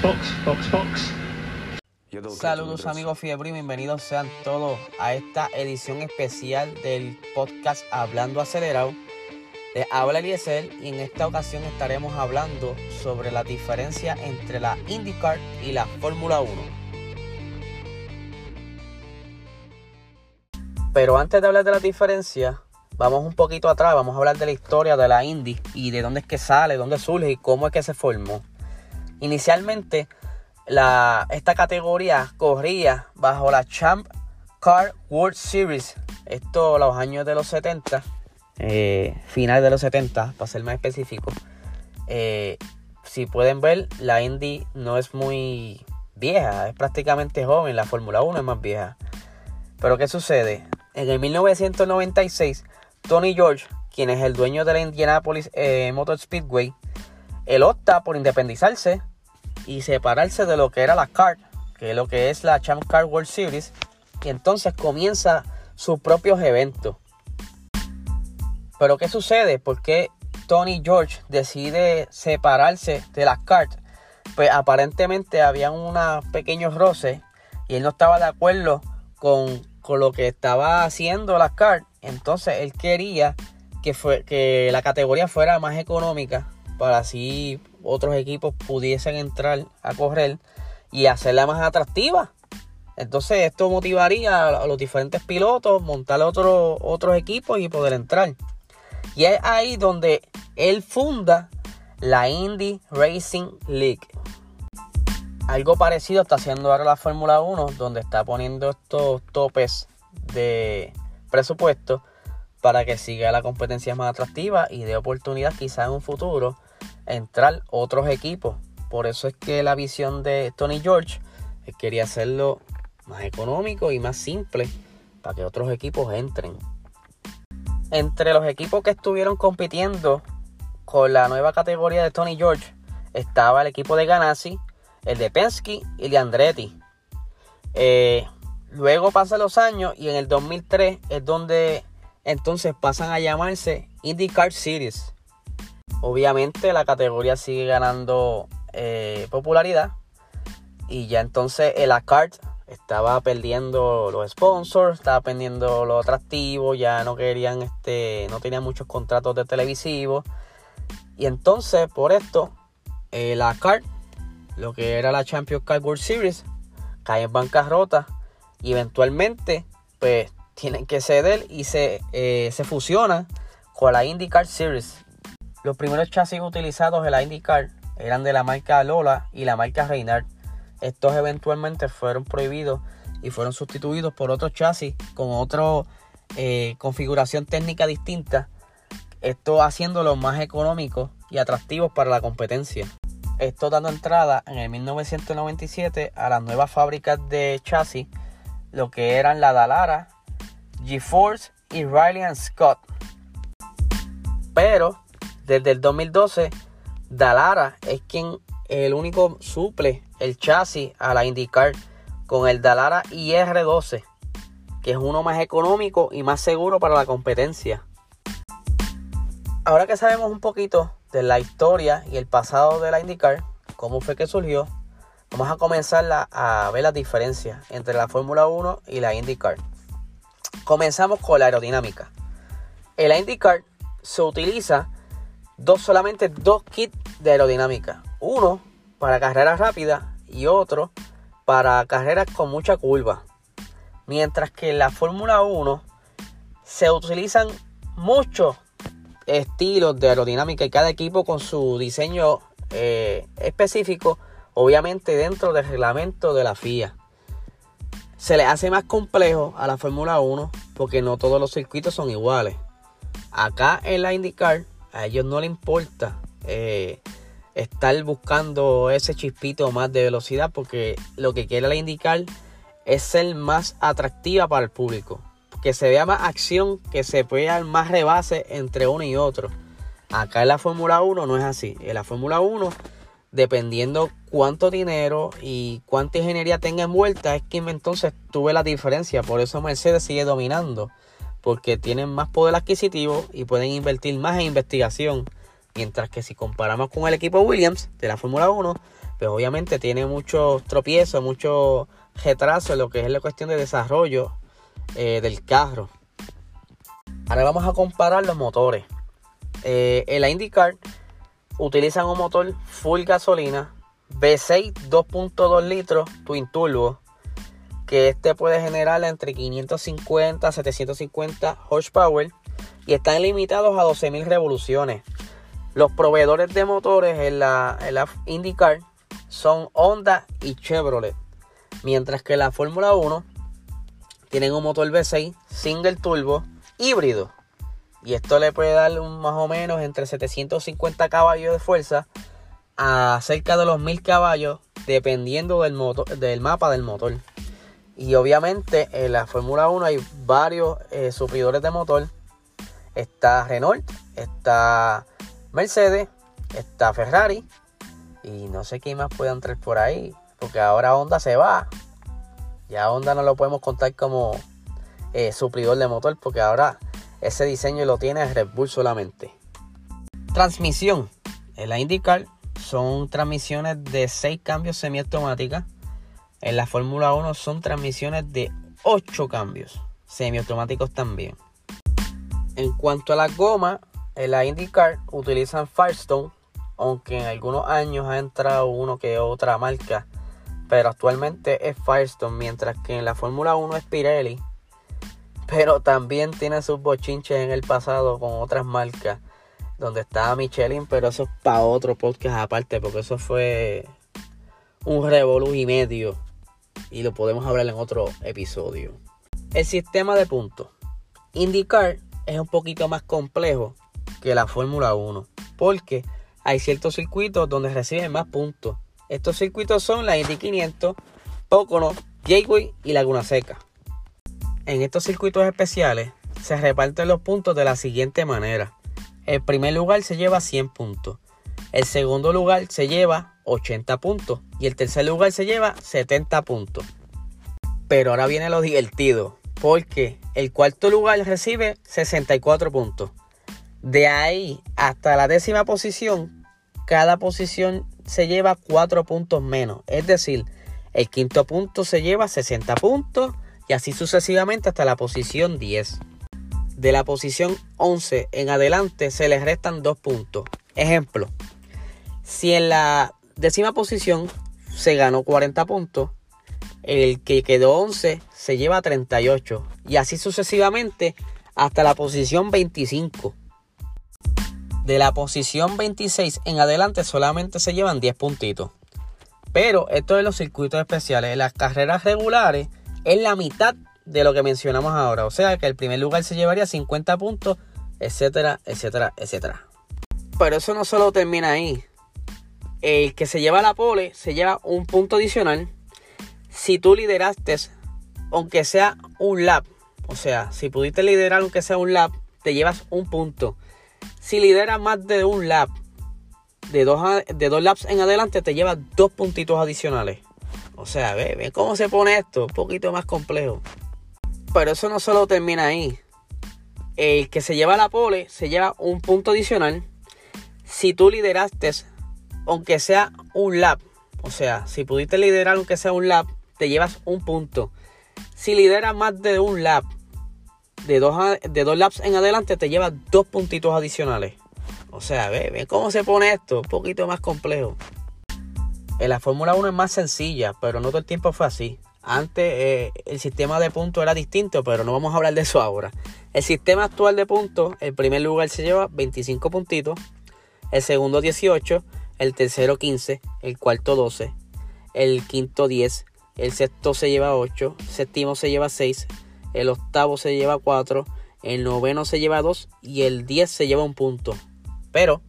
So box, box, box, box. Saludos amigos Fiebre y bienvenidos sean todos a esta edición especial del podcast Hablando Acelerado. Les habla Eliezer y en esta ocasión estaremos hablando sobre la diferencia entre la IndyCar y la Fórmula 1. Pero antes de hablar de la diferencia, vamos un poquito atrás, vamos a hablar de la historia de la Indy y de dónde es que sale, dónde surge y cómo es que se formó. Inicialmente, esta categoría corría bajo la Champ Car World Series. Esto los años de los 70, eh, final de los 70, para ser más específico. Eh, si pueden ver, la Indy no es muy vieja, es prácticamente joven, la Fórmula 1 es más vieja. Pero ¿qué sucede? En el 1996, Tony George, quien es el dueño de la Indianapolis eh, Motor Speedway, él opta por independizarse y separarse de lo que era la CART, que es lo que es la Champ Car World Series, y entonces comienza sus propios eventos. Pero ¿qué sucede? ¿Por qué Tony George decide separarse de las CART? Pues aparentemente había unos pequeños roces y él no estaba de acuerdo con, con lo que estaba haciendo las CART. Entonces él quería que, fue, que la categoría fuera más económica para así otros equipos pudiesen entrar a correr y hacerla más atractiva. Entonces esto motivaría a los diferentes pilotos, montar otros otros equipos y poder entrar. Y es ahí donde él funda la Indy Racing League. Algo parecido está haciendo ahora la Fórmula 1, donde está poniendo estos topes de presupuesto para que siga la competencia más atractiva y dé oportunidad quizá en un futuro entrar otros equipos. Por eso es que la visión de Tony George quería hacerlo más económico y más simple para que otros equipos entren. Entre los equipos que estuvieron compitiendo con la nueva categoría de Tony George estaba el equipo de Ganassi, el de Penske y de Andretti. Eh, luego pasan los años y en el 2003 es donde entonces pasan a llamarse IndyCar Series. Obviamente la categoría sigue ganando eh, popularidad y ya entonces el ACART estaba perdiendo los sponsors, estaba perdiendo lo atractivo, ya no querían, este, no tenían muchos contratos de televisivos. Y entonces por esto, el ACART, lo que era la Champions Car World Series, cae en bancarrota y eventualmente pues tienen que ceder y se, eh, se fusiona con la IndyCar Series. Los primeros chasis utilizados en la IndyCar eran de la marca Lola y la marca Reynard. Estos eventualmente fueron prohibidos y fueron sustituidos por otros chasis con otra eh, configuración técnica distinta. Esto haciéndolo más económicos y atractivos para la competencia. Esto dando entrada en el 1997 a las nuevas fábricas de chasis, lo que eran la Dallara, GeForce y Riley Scott. Pero desde el 2012, Dalara es quien el único suple el chasis a la IndyCar con el Dalara IR12, que es uno más económico y más seguro para la competencia. Ahora que sabemos un poquito de la historia y el pasado de la IndyCar, cómo fue que surgió, vamos a comenzar a ver las diferencias entre la Fórmula 1 y la IndyCar. Comenzamos con la aerodinámica. En la IndyCar se utiliza dos, solamente dos kits de aerodinámica. Uno para carreras rápidas y otro para carreras con mucha curva. Mientras que en la Fórmula 1 se utilizan muchos estilos de aerodinámica y cada equipo con su diseño eh, específico, obviamente dentro del reglamento de la FIA. Se le hace más complejo a la Fórmula 1 porque no todos los circuitos son iguales. Acá en la IndyCar a ellos no les importa eh, estar buscando ese chispito más de velocidad porque lo que quiere indicar es ser más atractiva para el público. Que se vea más acción, que se vea más rebase entre uno y otro. Acá en la Fórmula 1 no es así. En la Fórmula 1, dependiendo cuánto dinero y cuánta ingeniería tenga envuelta, es que entonces tuve la diferencia. Por eso Mercedes sigue dominando porque tienen más poder adquisitivo y pueden invertir más en investigación Mientras que si comparamos con el equipo Williams de la Fórmula 1, pues obviamente tiene muchos tropiezos, mucho retraso en lo que es la cuestión de desarrollo eh, del carro. Ahora vamos a comparar los motores. Eh, en la IndyCar utilizan un motor full gasolina V6 2.2 litros Twin Turbo que este puede generar entre 550 a 750 horsepower y están limitados a 12.000 revoluciones. Los proveedores de motores en la, IndyCar son Honda y Chevrolet, mientras que la Fórmula 1 tienen un motor V6 single turbo híbrido. Y esto le puede dar más o menos entre 750 caballos de fuerza a cerca de los 1000 caballos, dependiendo del mapa del motor. Y obviamente en la Fórmula 1 hay varios eh, de motor. Está Renault, está Mercedes, está Ferrari. Y no sé quién más puede entrar por ahí. Porque ahora Honda se va. Ya Honda no lo podemos contar como eh, de motor. Porque ahora ese diseño lo tiene Red Bull solamente. Transmisión. En la IndyCar son transmisiones de 6 cambios semiautomáticas en la Fórmula 1 son transmisiones de 8 cambios, semiautomáticos también. En cuanto a la goma, en la IndyCar utilizan Firestone, aunque en algunos años ha entrado uno que otra marca, pero actualmente es Firestone, mientras que en la Fórmula 1 es Pirelli, pero también tiene sus bochinches en el pasado con otras marcas, donde estaba Michelin, pero eso es para otro podcast aparte, porque eso fue un revolú y medio y lo podemos hablar en otro episodio. El sistema de puntos. IndyCar es un poquito más complejo que la Fórmula 1 porque hay ciertos circuitos donde reciben más puntos. Estos circuitos son la Indy 500, Pocono, Gateway y Laguna Seca. En estos circuitos especiales se reparten los puntos de la siguiente manera. El primer lugar se lleva 100 puntos. El segundo lugar se lleva 80 puntos. Y el tercer lugar se lleva 70 puntos. Pero ahora viene lo divertido. Porque el cuarto lugar recibe 64 puntos. De ahí hasta la décima posición, cada posición se lleva 4 puntos menos. Es decir, el quinto punto se lleva 60 puntos y así sucesivamente hasta la posición 10. De la posición 11 en adelante se les restan 2 puntos. Ejemplo, si en la décima posición se ganó 40 puntos, el que quedó 11 se lleva 38 y así sucesivamente hasta la posición 25. De la posición 26 en adelante solamente se llevan 10 puntitos. Pero esto es los circuitos especiales. En las carreras regulares es la mitad de lo que mencionamos ahora. O sea que el primer lugar se llevaría 50 puntos, etcétera, etcétera, etcétera. Pero eso no solo termina ahí el que se lleva la pole se lleva un punto adicional si tú lideraste, aunque sea un lap. O sea, si pudiste liderar aunque sea un lap, te llevas un punto. Si lideras más de un lap, de dos, de dos laps en adelante, te llevas dos puntitos adicionales. O sea, ve, ve cómo se pone esto, un poquito más complejo. Pero eso no solo termina ahí. El que se lleva la pole se lleva un punto adicional. Si tú lideraste aunque sea un lap. O sea, si pudiste liderar aunque sea un lap, te llevas un punto. Si lideras más de un lap, de dos, de dos laps en adelante, te llevas dos puntitos adicionales. O sea, ve, cómo se pone esto, un poquito más complejo. En la Fórmula 1 es más sencilla, pero no todo el tiempo fue así. Antes eh, el sistema de puntos era distinto, pero no vamos a hablar de eso ahora. El sistema actual de puntos, el primer lugar se lleva 25 puntitos, el segundo 18, el tercero 15, el cuarto 12, el quinto 10, el sexto se lleva 8, el séptimo se lleva 6, el octavo se lleva 4, el noveno se lleva 2 y el 10 se lleva un punto. Pero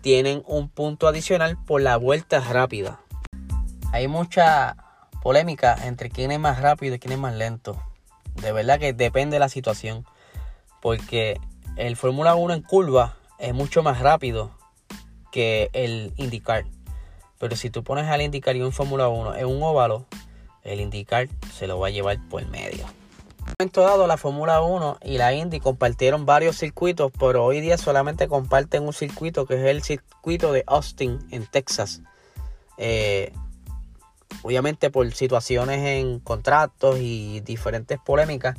tienen un punto adicional por la vuelta rápida. Hay mucha polémica entre quién es más rápido y quién es más lento. De verdad que depende de la situación. Porque el Fórmula 1 en curva es mucho más rápido que el IndyCar. Pero si tú pones al IndyCar y un Fórmula 1 en un óvalo, el IndyCar se lo va a llevar por medio. momento dado la Fórmula 1 y la Indy compartieron varios circuitos, pero hoy día solamente comparten un circuito que es el circuito de Austin en Texas. Eh, obviamente por situaciones en contratos y diferentes polémicas,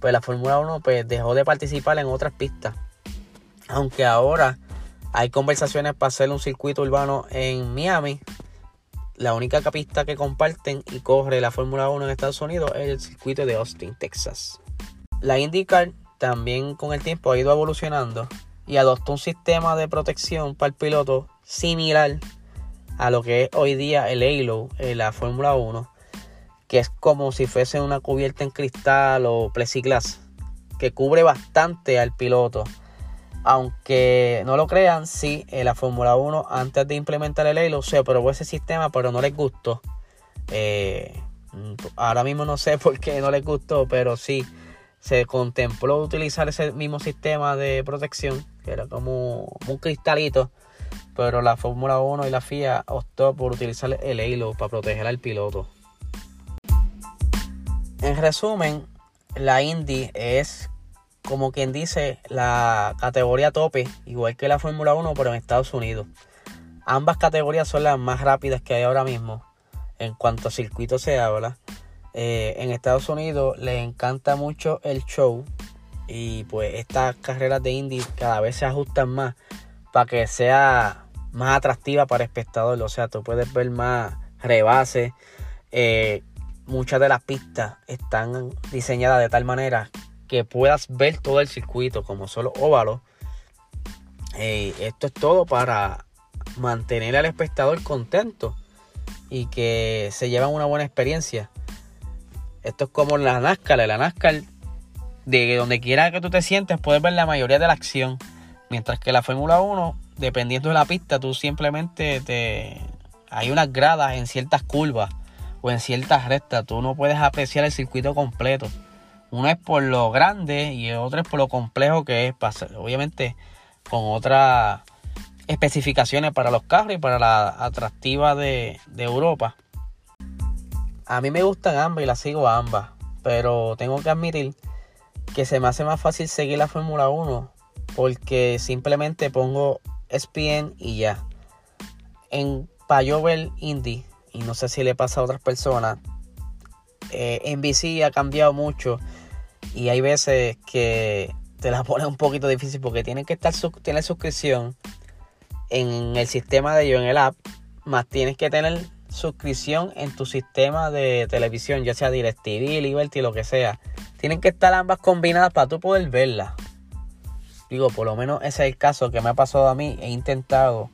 pues la Fórmula 1 pues, dejó de participar en otras pistas. Aunque ahora hay conversaciones para hacer un circuito urbano en Miami, la única pista que comparten y corre la Fórmula 1 en Estados Unidos es el circuito de Austin, Texas. La IndyCar también con el tiempo ha ido evolucionando y adoptó un sistema de protección para el piloto similar a lo que es hoy día el Halo en la Fórmula 1, que es como si fuese una cubierta en cristal o plexiglas, que cubre bastante al piloto aunque no lo crean, sí, en la Fórmula 1 antes de implementar el Halo se probó ese sistema, pero no les gustó. Eh, ahora mismo no sé por qué no les gustó, pero sí se contempló utilizar ese mismo sistema de protección, que era como un cristalito, pero la Fórmula 1 y la FIA optó por utilizar el Halo para proteger al piloto. En resumen, la Indy es como quien dice, la categoría tope, igual que la Fórmula 1, pero en Estados Unidos. Ambas categorías son las más rápidas que hay ahora mismo en cuanto a circuito se habla. Eh, en Estados Unidos les encanta mucho el show y pues estas carreras de Indy cada vez se ajustan más para que sea más atractiva para el espectador. O sea, tú puedes ver más rebases. Eh, muchas de las pistas están diseñadas de tal manera que puedas ver todo el circuito como solo óvalo. Eh, esto es todo para mantener al espectador contento y que se llevan una buena experiencia. Esto es como la NASCAR, la NASCAR de donde quiera que tú te sientes puedes ver la mayoría de la acción, mientras que la Fórmula 1, dependiendo de la pista, tú simplemente te hay unas gradas en ciertas curvas o en ciertas rectas, tú no puedes apreciar el circuito completo. Uno es por lo grande y el otro es por lo complejo que es. Obviamente con otras especificaciones para los carros y para la atractiva de, Europa. A mí me gustan ambas y las sigo ambas. Pero tengo que admitir que se me hace más fácil seguir la Fórmula 1 porque simplemente pongo SPN y ya. En Payover Indy, y no sé si le pasa a otras personas, eh, NBC ha cambiado mucho y hay veces que te la ponen un poquito difícil porque tienen que estar tener suscripción en el sistema de ellos, en el app, más tienes que tener suscripción en tu sistema de televisión, ya sea DirecTV, Liberty, lo que sea. Tienen que estar ambas combinadas para tú poder verlas. Digo, por lo menos ese es el caso que me ha pasado a mí. He intentado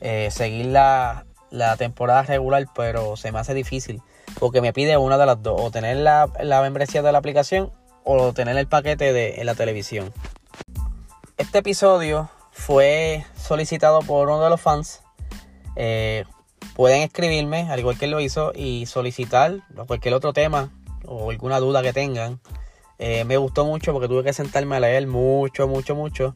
eh, seguir la, la, temporada regular, pero se me hace difícil. Porque me pide una de las dos. O tener la, la membresía de la aplicación o tener el paquete de, en la televisión. Este episodio fue solicitado por uno de los fans. Eh, pueden escribirme, al igual que él lo hizo, y solicitar cualquier otro tema o alguna duda que tengan. Eh, me gustó mucho porque tuve que sentarme a leer mucho, mucho, mucho.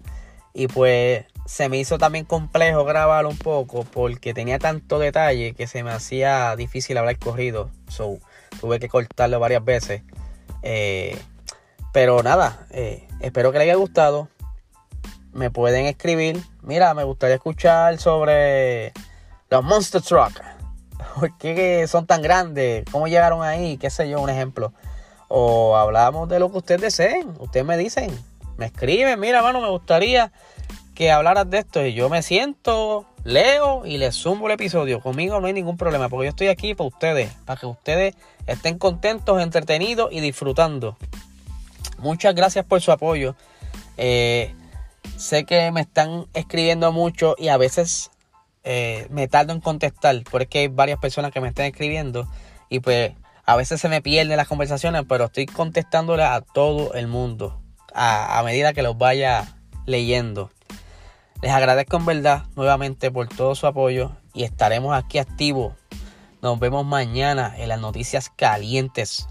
Y pues se me hizo también complejo grabarlo un poco porque tenía tanto detalle que se me hacía difícil hablar corrido. So, tuve que cortarlo varias veces. Eh, pero nada, eh, espero que les haya gustado. Me pueden escribir. Mira, me gustaría escuchar sobre los Monster Truck. ¿Por qué son tan grandes? ¿Cómo llegaron ahí? ¿Qué sé yo? Un ejemplo. O hablamos de lo que ustedes deseen. Ustedes me dicen. Me escriben. Mira, mano, me gustaría que hablaras de esto. Y yo me siento, leo y les sumo el episodio. Conmigo no hay ningún problema. Porque yo estoy aquí para ustedes. Para que ustedes estén contentos, entretenidos y disfrutando. Muchas gracias por su apoyo. Eh, sé que me están escribiendo mucho y a veces eh, me tardo en contestar porque hay varias personas que me están escribiendo y pues a veces se me pierden las conversaciones, pero estoy contestándole a todo el mundo a, a medida que los vaya leyendo. Les agradezco en verdad nuevamente por todo su apoyo y estaremos aquí activos. Nos vemos mañana en las noticias calientes